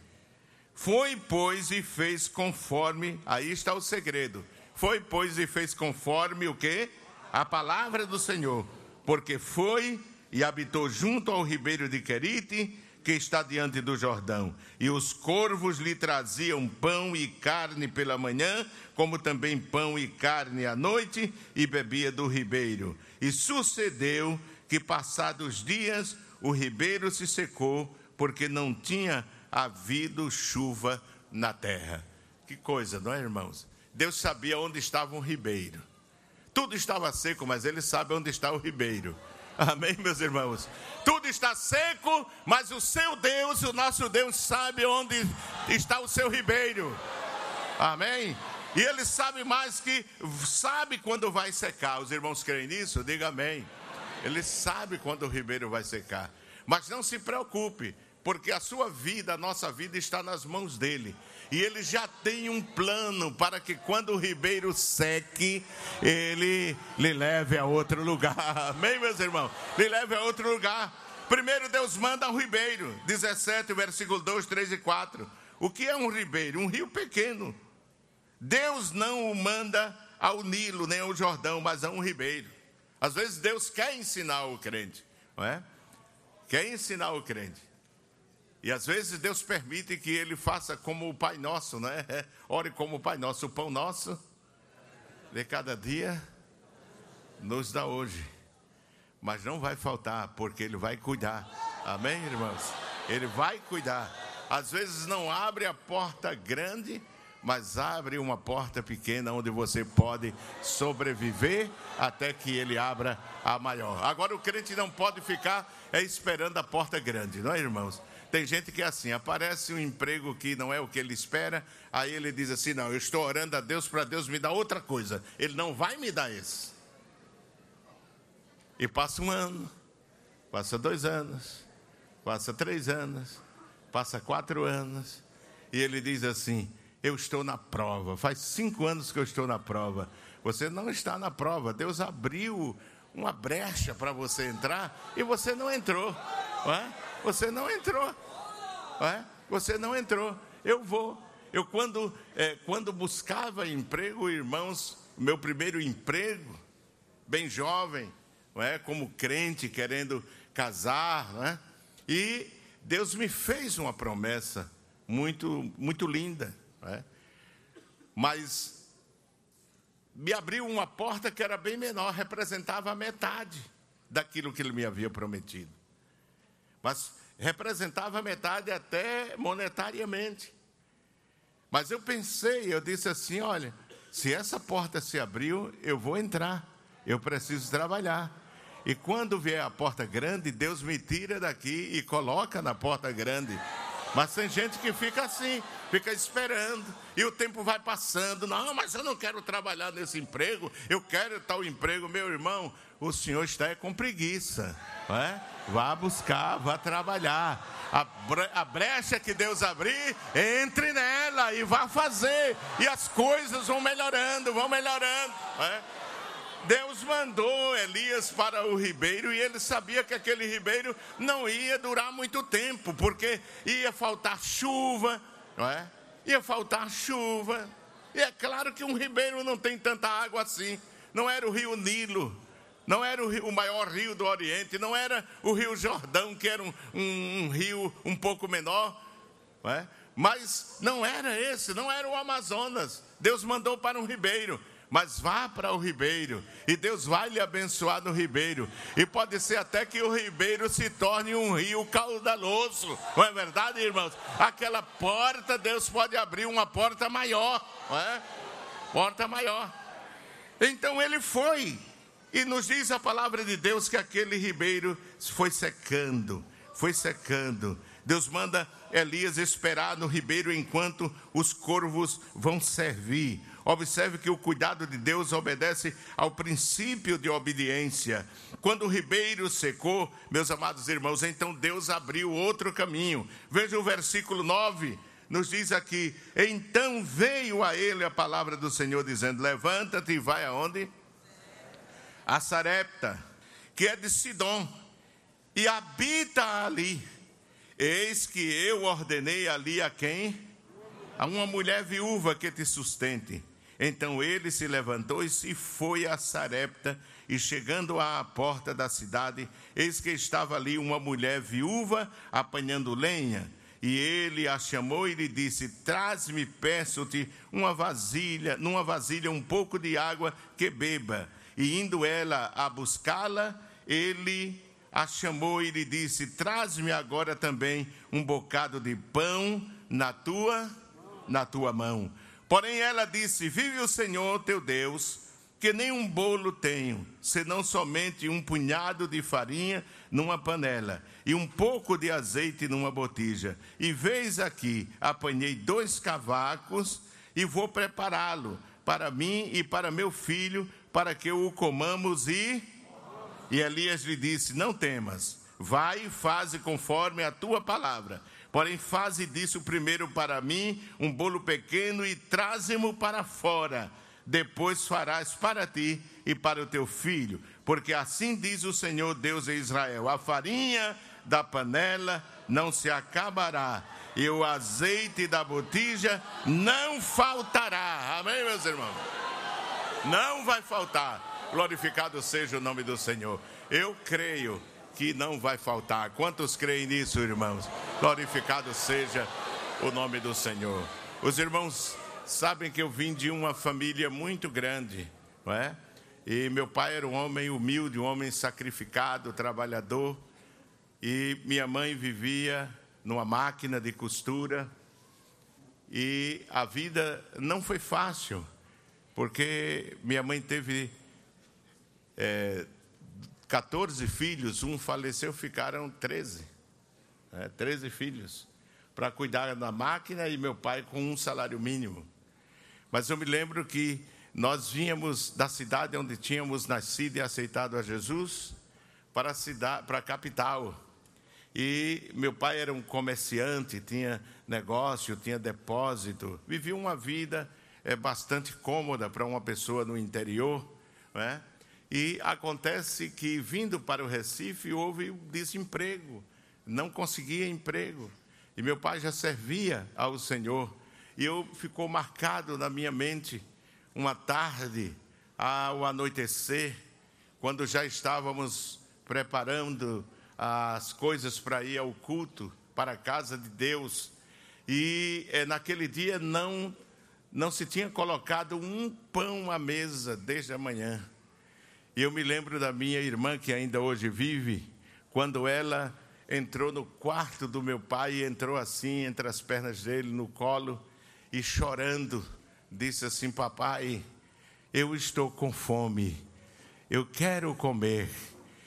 Foi, pois, e fez conforme, aí está o segredo. Foi, pois, e fez conforme o que? A palavra do Senhor. Porque foi e habitou junto ao ribeiro de Querite, que está diante do Jordão. E os corvos lhe traziam pão e carne pela manhã, como também pão e carne à noite, e bebia do ribeiro. E sucedeu que, passados dias, o ribeiro se secou, porque não tinha havido chuva na terra. Que coisa, não é, irmãos? Deus sabia onde estava o ribeiro. Tudo estava seco, mas ele sabe onde está o ribeiro. Amém, meus irmãos? Tudo está seco, mas o seu Deus, o nosso Deus, sabe onde está o seu ribeiro. Amém? E ele sabe mais que sabe quando vai secar. Os irmãos creem nisso? Diga amém. Ele sabe quando o ribeiro vai secar. Mas não se preocupe, porque a sua vida, a nossa vida está nas mãos dele. E ele já tem um plano para que quando o ribeiro seque, ele lhe leve a outro lugar. Amém, meus irmãos? Lhe leve a outro lugar. Primeiro Deus manda um ribeiro, 17, versículo 2, 3 e 4. O que é um ribeiro? Um rio pequeno. Deus não o manda ao Nilo, nem ao Jordão, mas a um ribeiro. Às vezes Deus quer ensinar o crente, não é? Quer ensinar o crente. E às vezes Deus permite que ele faça como o Pai Nosso, né? Ore como o Pai Nosso. O pão nosso de cada dia nos dá hoje. Mas não vai faltar, porque ele vai cuidar. Amém, irmãos? Ele vai cuidar. Às vezes não abre a porta grande, mas abre uma porta pequena onde você pode sobreviver até que ele abra a maior. Agora o crente não pode ficar esperando a porta grande, não é, irmãos? Tem gente que é assim, aparece um emprego que não é o que ele espera, aí ele diz assim: Não, eu estou orando a Deus para Deus me dar outra coisa. Ele não vai me dar esse. E passa um ano, passa dois anos, passa três anos, passa quatro anos, e ele diz assim: Eu estou na prova. Faz cinco anos que eu estou na prova. Você não está na prova. Deus abriu uma brecha para você entrar e você não entrou. Não é? Você não entrou. É? Você não entrou. Eu vou. Eu, quando, é, quando buscava emprego, irmãos, meu primeiro emprego, bem jovem, é? como crente, querendo casar, é? e Deus me fez uma promessa muito, muito linda. É? Mas me abriu uma porta que era bem menor, representava a metade daquilo que ele me havia prometido mas representava metade até monetariamente. Mas eu pensei, eu disse assim: olha, se essa porta se abriu, eu vou entrar, eu preciso trabalhar. E quando vier a porta grande, Deus me tira daqui e coloca na porta grande. Mas tem gente que fica assim, fica esperando, e o tempo vai passando. Não, mas eu não quero trabalhar nesse emprego, eu quero tal emprego, meu irmão. O senhor está com preguiça, não é? Vá buscar, vá trabalhar. A brecha que Deus abrir, entre nela e vá fazer. E as coisas vão melhorando, vão melhorando. É? Deus mandou Elias para o ribeiro e ele sabia que aquele ribeiro não ia durar muito tempo, porque ia faltar chuva, não é? Ia faltar chuva. E é claro que um ribeiro não tem tanta água assim. Não era o rio Nilo, não era o, rio, o, maior rio do Oriente, não era o rio Jordão, que era um, um, um rio um pouco menor, não é? mas não era esse, não era o Amazonas. Deus mandou para um ribeiro, mas vá para o ribeiro, e Deus vai lhe abençoar no ribeiro, e pode ser até que o ribeiro se torne um rio caudaloso, não é verdade, irmãos? Aquela porta, Deus pode abrir uma porta maior, não é? Porta maior. Então ele foi, e nos diz a palavra de Deus que aquele ribeiro foi secando, foi secando. Deus manda Elias esperar no ribeiro enquanto os corvos vão servir. Observe que o cuidado de Deus obedece ao princípio de obediência. Quando o ribeiro secou, meus amados irmãos, então Deus abriu outro caminho. Veja o versículo 9 nos diz aqui: Então veio a ele a palavra do Senhor, dizendo: Levanta-te e vai aonde? A Sarepta, que é de Sidom, e habita ali. Eis que eu ordenei ali a quem? A uma mulher viúva que te sustente. Então ele se levantou e se foi a Sarepta, e chegando à porta da cidade, eis que estava ali uma mulher viúva apanhando lenha. E ele a chamou e lhe disse: Traz-me, peço-te, uma vasilha, numa vasilha um pouco de água que beba. E indo ela a buscá-la, ele a chamou e lhe disse: Traz-me agora também um bocado de pão na tua na tua mão. Porém ela disse: Vive o Senhor teu Deus, que nem um bolo tenho, senão somente um punhado de farinha numa panela e um pouco de azeite numa botija. E veis aqui, apanhei dois cavacos e vou prepará-lo para mim e para meu filho, para que o comamos e e Elias lhe disse: Não temas, vai e faze conforme a tua palavra. Porém, faze disso primeiro para mim um bolo pequeno e traze-mo para fora. Depois farás para ti e para o teu filho, porque assim diz o Senhor Deus de Israel: a farinha da panela não se acabará, e o azeite da botija não faltará. Amém, meus irmãos? Não vai faltar. Glorificado seja o nome do Senhor. Eu creio que não vai faltar. Quantos creem nisso, irmãos? Glorificado seja o nome do Senhor. Os irmãos sabem que eu vim de uma família muito grande, não é? E meu pai era um homem humilde, um homem sacrificado, trabalhador. E minha mãe vivia numa máquina de costura. E a vida não foi fácil, porque minha mãe teve é, 14 filhos, um faleceu, ficaram 13. É, 13 filhos. Para cuidar da máquina e meu pai com um salário mínimo. Mas eu me lembro que nós vínhamos da cidade onde tínhamos nascido e aceitado a Jesus para a, cidade, para a capital. E meu pai era um comerciante, tinha negócio, tinha depósito, vivia uma vida é, bastante cômoda para uma pessoa no interior. Não é? E acontece que, vindo para o Recife, houve desemprego, não conseguia emprego. E meu pai já servia ao Senhor. E eu ficou marcado na minha mente uma tarde, ao anoitecer, quando já estávamos preparando as coisas para ir ao culto, para a casa de Deus. E é, naquele dia não, não se tinha colocado um pão à mesa desde a manhã. E eu me lembro da minha irmã, que ainda hoje vive, quando ela entrou no quarto do meu pai e entrou assim, entre as pernas dele, no colo, e chorando, disse assim: Papai, eu estou com fome, eu quero comer.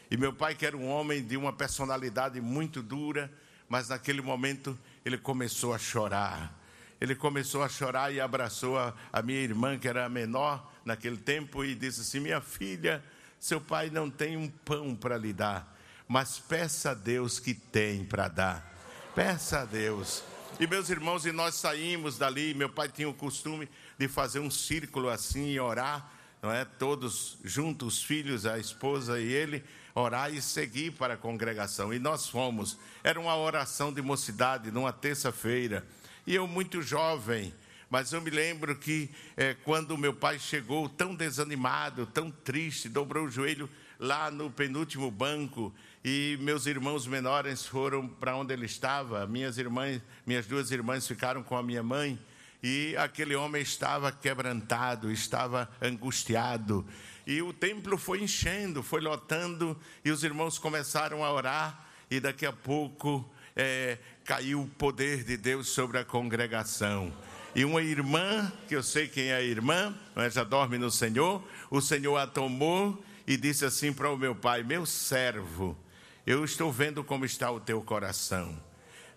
E meu pai, que era um homem de uma personalidade muito dura, mas naquele momento ele começou a chorar. Ele começou a chorar e abraçou a, a minha irmã, que era a menor naquele tempo, e disse assim: Minha filha, seu pai não tem um pão para lhe dar, mas peça a Deus que tem para dar. Peça a Deus. E meus irmãos, e nós saímos dali, meu pai tinha o costume de fazer um círculo assim e orar, não é? Todos juntos, os filhos, a esposa e ele, orar e seguir para a congregação. E nós fomos. Era uma oração de mocidade, numa terça-feira. E eu muito jovem, mas eu me lembro que é, quando meu pai chegou tão desanimado, tão triste, dobrou o joelho lá no penúltimo banco e meus irmãos menores foram para onde ele estava. Minhas irmãs, minhas duas irmãs ficaram com a minha mãe e aquele homem estava quebrantado, estava angustiado. E o templo foi enchendo, foi lotando, e os irmãos começaram a orar, e daqui a pouco é, caiu o poder de Deus sobre a congregação e uma irmã, que eu sei quem é a irmã, já dorme no Senhor, o Senhor a tomou e disse assim para o meu pai: Meu servo, eu estou vendo como está o teu coração.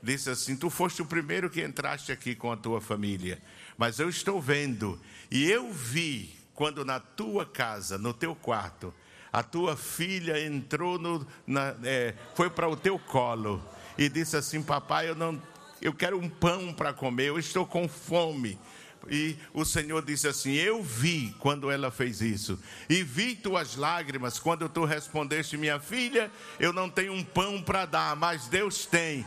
disse assim: Tu foste o primeiro que entraste aqui com a tua família, mas eu estou vendo, e eu vi quando na tua casa, no teu quarto, a tua filha entrou no, na, é, foi para o teu colo e disse assim: Papai, eu não, eu quero um pão para comer, eu estou com fome. E o Senhor disse assim: Eu vi quando ela fez isso, e vi tuas lágrimas quando tu respondeste, minha filha, eu não tenho um pão para dar, mas Deus tem.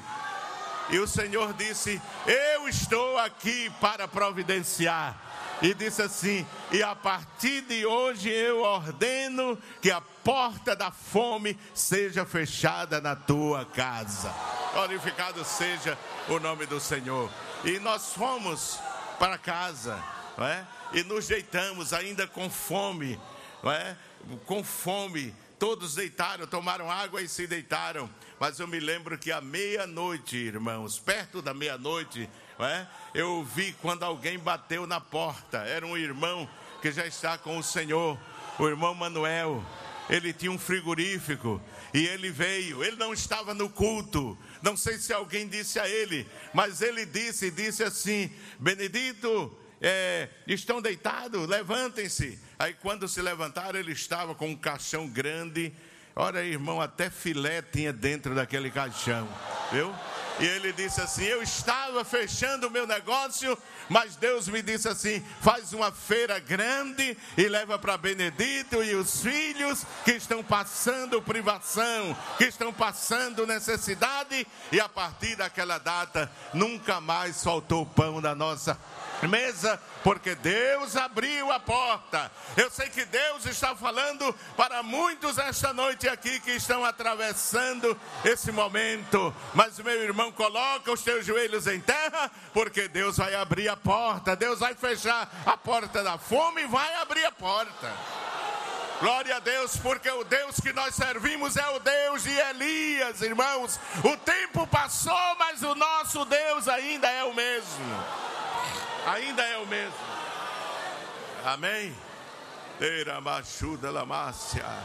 E o Senhor disse: Eu estou aqui para providenciar. E disse assim: E a partir de hoje eu ordeno que a porta da fome seja fechada na tua casa. Glorificado seja o nome do Senhor. E nós fomos para casa, não é? E nos deitamos ainda com fome, não é? Com fome. Todos deitaram, tomaram água e se deitaram. Mas eu me lembro que à meia-noite, irmãos, perto da meia-noite, é? eu vi quando alguém bateu na porta. Era um irmão que já está com o Senhor, o irmão Manuel. Ele tinha um frigorífico e ele veio. Ele não estava no culto. Não sei se alguém disse a ele, mas ele disse, disse assim: Benedito, é, estão deitados, levantem-se. Aí quando se levantaram, ele estava com um caixão grande. Ora, irmão, até filé tinha dentro daquele caixão, viu? E ele disse assim: Eu estava fechando o meu negócio, mas Deus me disse assim: faz uma feira grande e leva para Benedito e os filhos que estão passando privação, que estão passando necessidade, e a partir daquela data nunca mais faltou pão da nossa mesa, porque Deus abriu a porta. Eu sei que Deus está falando para muitos esta noite aqui que estão atravessando esse momento. Mas, meu irmão, coloca os teus joelhos em terra, porque Deus vai abrir a porta. Deus vai fechar a porta da fome e vai abrir a porta. Glória a Deus, porque o Deus que nós servimos é o Deus de Elias, irmãos. O tempo passou, mas o nosso Deus ainda é o mesmo ainda é o mesmo. Amém?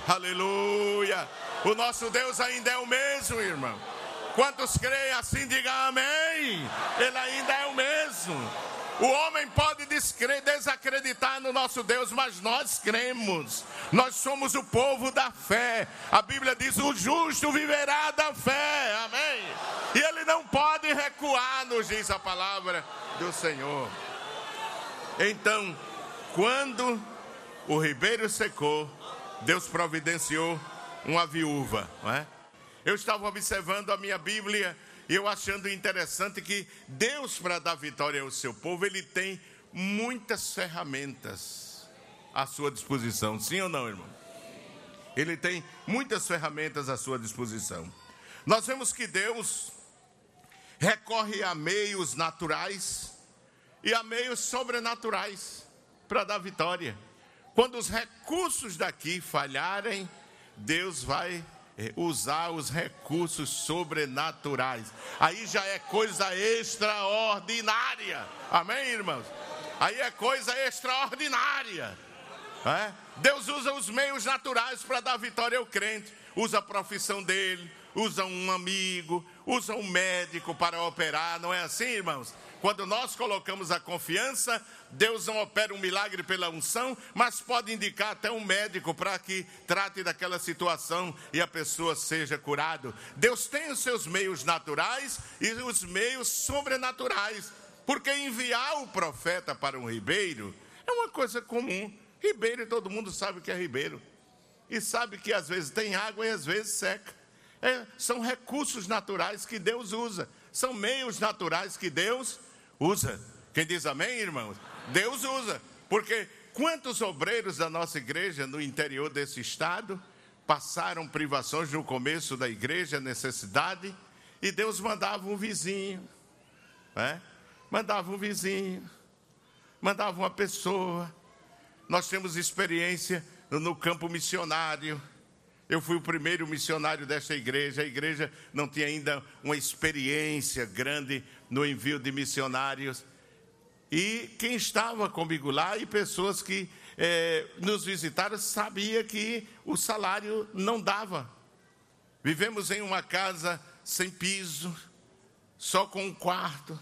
Aleluia. O nosso Deus ainda é o mesmo, irmão. Quantos creem assim, digam amém. Ele ainda é o mesmo. O homem pode desacreditar no nosso Deus, mas nós cremos. Nós somos o povo da fé. A Bíblia diz: o justo viverá da fé. Amém. E ele não pode recuar, nos diz a palavra do Senhor. Então, quando o ribeiro secou, Deus providenciou uma viúva, não é? Eu estava observando a minha Bíblia e eu achando interessante que Deus, para dar vitória ao seu povo, ele tem muitas ferramentas à sua disposição. Sim ou não, irmão? Ele tem muitas ferramentas à sua disposição. Nós vemos que Deus recorre a meios naturais e a meios sobrenaturais para dar vitória. Quando os recursos daqui falharem, Deus vai usar os recursos sobrenaturais. Aí já é coisa extraordinária. Amém, irmãos? Aí é coisa extraordinária. É? Deus usa os meios naturais para dar vitória ao crente. Usa a profissão dele, usa um amigo, usa um médico para operar. Não é assim, irmãos? Quando nós colocamos a confiança, Deus não opera um milagre pela unção, mas pode indicar até um médico para que trate daquela situação e a pessoa seja curado. Deus tem os seus meios naturais e os meios sobrenaturais. Porque enviar o profeta para um ribeiro é uma coisa comum. Ribeiro, todo mundo sabe que é ribeiro. E sabe que às vezes tem água e às vezes seca. É, são recursos naturais que Deus usa. São meios naturais que Deus usa usa. Quem diz amém, irmãos? Deus usa. Porque quantos obreiros da nossa igreja no interior desse estado passaram privações no começo da igreja, necessidade, e Deus mandava um vizinho, né? mandava um vizinho, mandava uma pessoa. Nós temos experiência no campo missionário. Eu fui o primeiro missionário desta igreja. A igreja não tinha ainda uma experiência grande no envio de missionários. E quem estava comigo lá e pessoas que é, nos visitaram sabia que o salário não dava. Vivemos em uma casa sem piso, só com um quarto,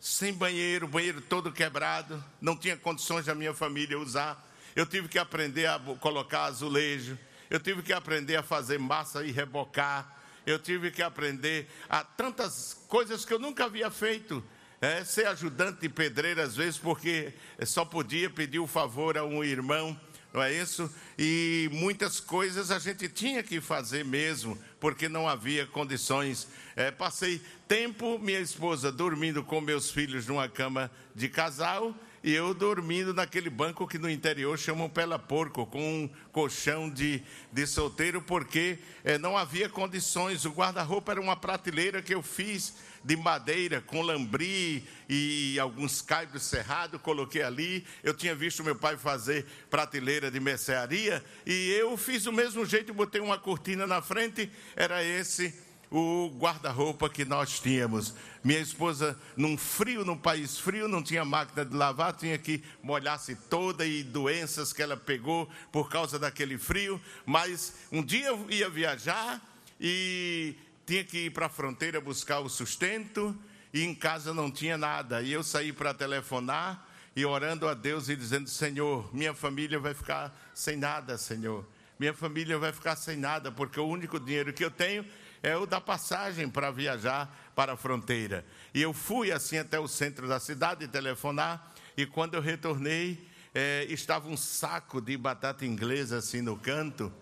sem banheiro, banheiro todo quebrado, não tinha condições da minha família usar. Eu tive que aprender a colocar azulejo, eu tive que aprender a fazer massa e rebocar, eu tive que aprender a tantas coisas que eu nunca havia feito. É, ser ajudante de pedreiro às vezes, porque só podia pedir o favor a um irmão não é isso? E muitas coisas a gente tinha que fazer mesmo, porque não havia condições. É, passei tempo, minha esposa dormindo com meus filhos numa cama de casal e eu dormindo naquele banco que no interior chamam pela porco, com um colchão de, de solteiro, porque é, não havia condições. O guarda-roupa era uma prateleira que eu fiz de madeira com lambri e alguns caibros cerrados, coloquei ali. Eu tinha visto meu pai fazer prateleira de mercearia e eu fiz do mesmo jeito, botei uma cortina na frente, era esse o guarda-roupa que nós tínhamos. Minha esposa, num frio, num país frio, não tinha máquina de lavar, tinha que molhar-se toda e doenças que ela pegou por causa daquele frio. Mas um dia eu ia viajar e tinha que ir para a fronteira buscar o sustento e em casa não tinha nada. E eu saí para telefonar e orando a Deus e dizendo: Senhor, minha família vai ficar sem nada, Senhor. Minha família vai ficar sem nada, porque o único dinheiro que eu tenho é o da passagem para viajar para a fronteira. E eu fui assim até o centro da cidade telefonar, e quando eu retornei, é, estava um saco de batata inglesa assim no canto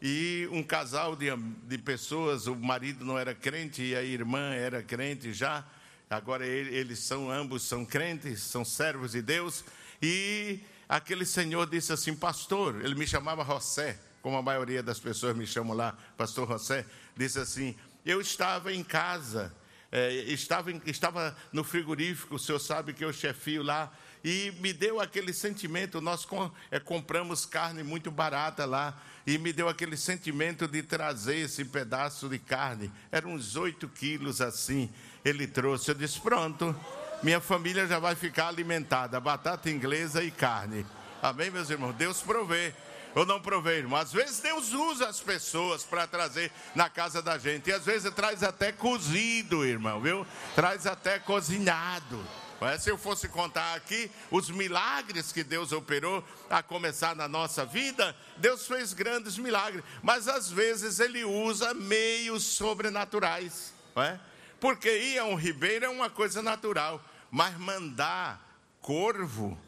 e um casal de, de pessoas, o marido não era crente e a irmã era crente já. Agora eles são ambos são crentes, são servos de Deus. E aquele senhor disse assim, pastor, ele me chamava José, como a maioria das pessoas me chamam lá, pastor José, disse assim: eu estava em casa, é, estava, estava no frigorífico, o senhor sabe que eu chefio lá e me deu aquele sentimento. Nós com, é, compramos carne muito barata lá, e me deu aquele sentimento de trazer esse pedaço de carne. Eram uns oito quilos assim. Ele trouxe. Eu disse: pronto, minha família já vai ficar alimentada: batata inglesa e carne. Amém, meus irmãos? Deus provê ou não provê, irmão. Às vezes Deus usa as pessoas para trazer na casa da gente. E às vezes traz até cozido, irmão, viu? Traz até cozinhado. Se eu fosse contar aqui os milagres que Deus operou a começar na nossa vida, Deus fez grandes milagres, mas às vezes Ele usa meios sobrenaturais, não é? Porque ir a um ribeiro é uma coisa natural, mas mandar corvo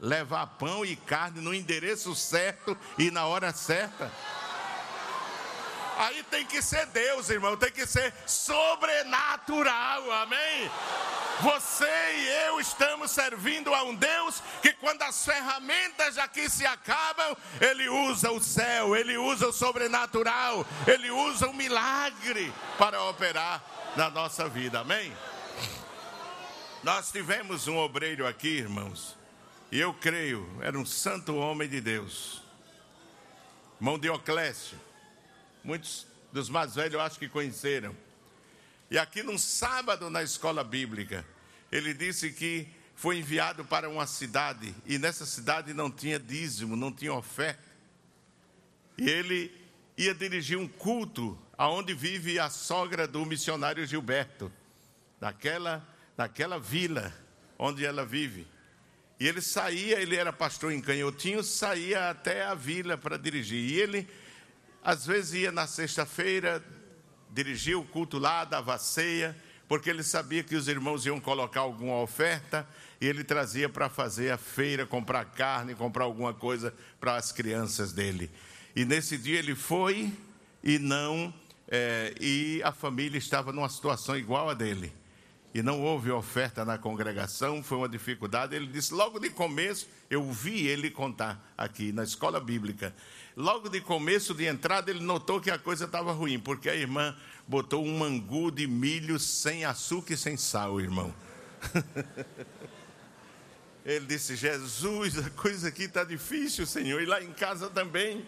levar pão e carne no endereço certo e na hora certa. Aí tem que ser Deus, irmão, tem que ser sobrenatural, amém? Você e eu estamos servindo a um Deus que, quando as ferramentas aqui se acabam, Ele usa o céu, Ele usa o sobrenatural, Ele usa o milagre para operar na nossa vida, amém? Nós tivemos um obreiro aqui, irmãos, e eu creio, era um santo homem de Deus, irmão Dioclésio. Muitos dos mais velhos eu acho que conheceram. E aqui num sábado na escola bíblica, ele disse que foi enviado para uma cidade e nessa cidade não tinha dízimo, não tinha oferta. E ele ia dirigir um culto aonde vive a sogra do missionário Gilberto, naquela, naquela vila onde ela vive. E ele saía, ele era pastor em Canhotinho, saía até a vila para dirigir. E ele, às vezes, ia na sexta-feira, dirigia o culto lá, dava ceia, porque ele sabia que os irmãos iam colocar alguma oferta e ele trazia para fazer a feira, comprar carne, comprar alguma coisa para as crianças dele. E nesse dia ele foi e não, é, e a família estava numa situação igual a dele. E não houve oferta na congregação, foi uma dificuldade. Ele disse, logo de começo, eu vi ele contar aqui na escola bíblica. Logo de começo de entrada, ele notou que a coisa estava ruim, porque a irmã botou um mangu de milho sem açúcar e sem sal, irmão. Ele disse: Jesus, a coisa aqui está difícil, Senhor, e lá em casa também.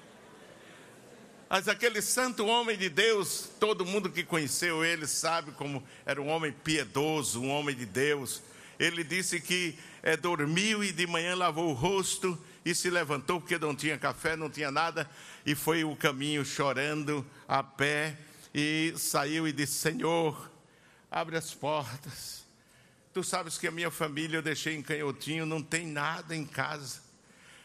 Mas aquele santo homem de Deus, todo mundo que conheceu ele sabe como era um homem piedoso, um homem de Deus. Ele disse que é, dormiu e de manhã lavou o rosto e se levantou porque não tinha café, não tinha nada, e foi o caminho chorando a pé e saiu e disse: Senhor, abre as portas. Tu sabes que a minha família eu deixei em canhotinho, não tem nada em casa,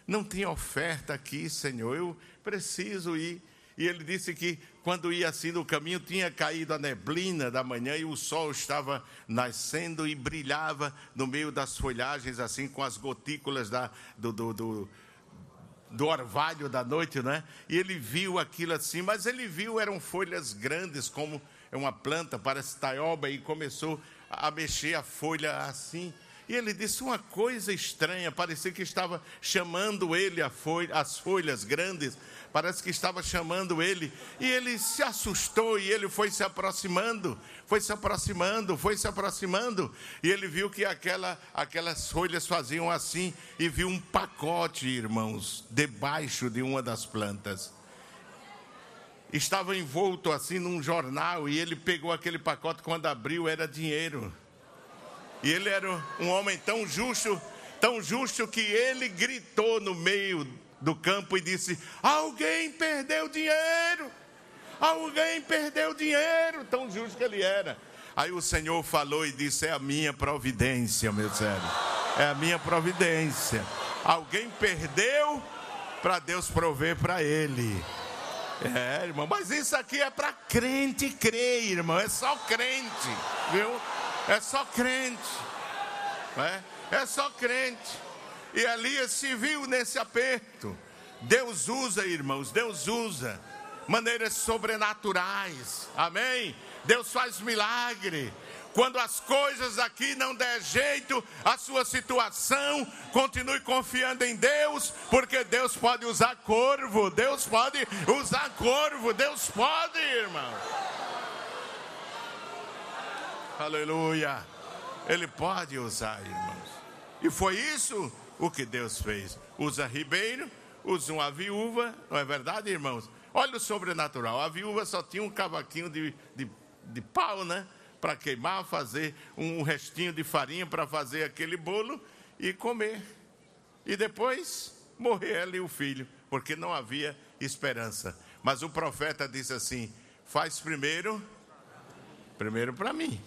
não tem oferta aqui, Senhor, eu preciso ir. E ele disse que quando ia assim no caminho, tinha caído a neblina da manhã e o sol estava nascendo e brilhava no meio das folhagens, assim, com as gotículas da, do, do, do, do orvalho da noite, né? E ele viu aquilo assim, mas ele viu, eram folhas grandes, como uma planta, parece taioba, e começou a mexer a folha assim. E ele disse uma coisa estranha, parecia que estava chamando ele folha, as folhas grandes, parece que estava chamando ele. E ele se assustou e ele foi se aproximando, foi se aproximando, foi se aproximando. E ele viu que aquela, aquelas folhas faziam assim e viu um pacote, irmãos, debaixo de uma das plantas. Estava envolto assim num jornal e ele pegou aquele pacote quando abriu era dinheiro. E ele era um homem tão justo, tão justo que ele gritou no meio do campo e disse: Alguém perdeu dinheiro! Alguém perdeu dinheiro! Tão justo que ele era. Aí o Senhor falou e disse: É a minha providência, meu servo. É a minha providência. Alguém perdeu para Deus prover para ele. É, irmão, mas isso aqui é para crente crer, irmão. É só crente, viu? É só crente. É, é só crente. E Elias se viu nesse aperto. Deus usa, irmãos, Deus usa maneiras sobrenaturais. Amém? Deus faz milagre. Quando as coisas aqui não der jeito, a sua situação, continue confiando em Deus, porque Deus pode usar corvo, Deus pode usar corvo, Deus pode, irmão. Aleluia. Ele pode usar, irmãos. E foi isso o que Deus fez. Usa ribeiro, usa uma viúva, não é verdade, irmãos? Olha o sobrenatural. A viúva só tinha um cavaquinho de, de, de pau, né? Para queimar, fazer um restinho de farinha para fazer aquele bolo e comer. E depois morrer ela e o filho, porque não havia esperança. Mas o profeta disse assim: faz primeiro, primeiro para mim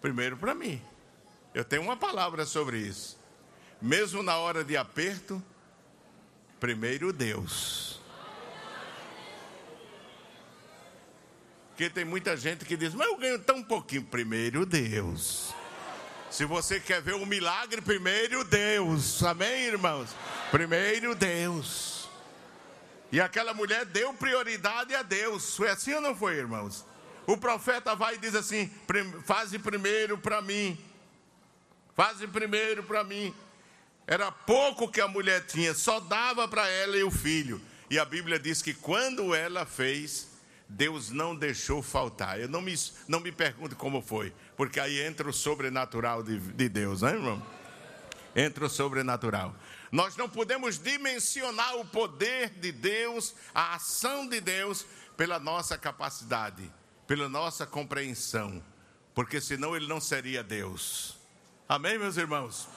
primeiro para mim. Eu tenho uma palavra sobre isso. Mesmo na hora de aperto, primeiro Deus. Porque tem muita gente que diz, mas eu ganho tão pouquinho. Primeiro Deus. Se você quer ver um milagre, primeiro Deus. Amém, irmãos? Primeiro Deus. E aquela mulher deu prioridade a Deus. Foi assim ou não foi, irmãos? O profeta vai e diz assim: faze primeiro para mim, faze primeiro para mim. Era pouco que a mulher tinha, só dava para ela e o filho. E a Bíblia diz que quando ela fez, Deus não deixou faltar. Eu não me, não me pergunto como foi, porque aí entra o sobrenatural de, de Deus, né, irmão? Entra o sobrenatural. Nós não podemos dimensionar o poder de Deus, a ação de Deus, pela nossa capacidade pela nossa compreensão, porque senão ele não seria Deus. Amém, meus irmãos?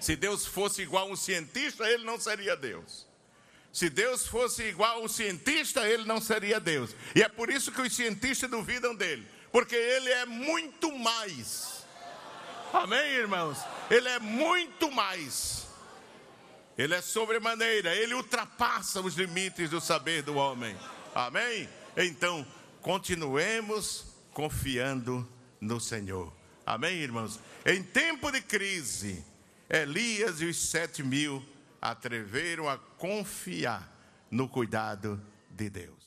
Se Deus fosse igual a um cientista, ele não seria Deus. Se Deus fosse igual a um cientista, ele não seria Deus. E é por isso que os cientistas duvidam dele, porque ele é muito mais. Amém, irmãos? Ele é muito mais. Ele é sobremaneira, ele ultrapassa os limites do saber do homem. Amém? Então, continuemos confiando no Senhor. Amém, irmãos? Em tempo de crise, Elias e os sete mil atreveram a confiar no cuidado de Deus.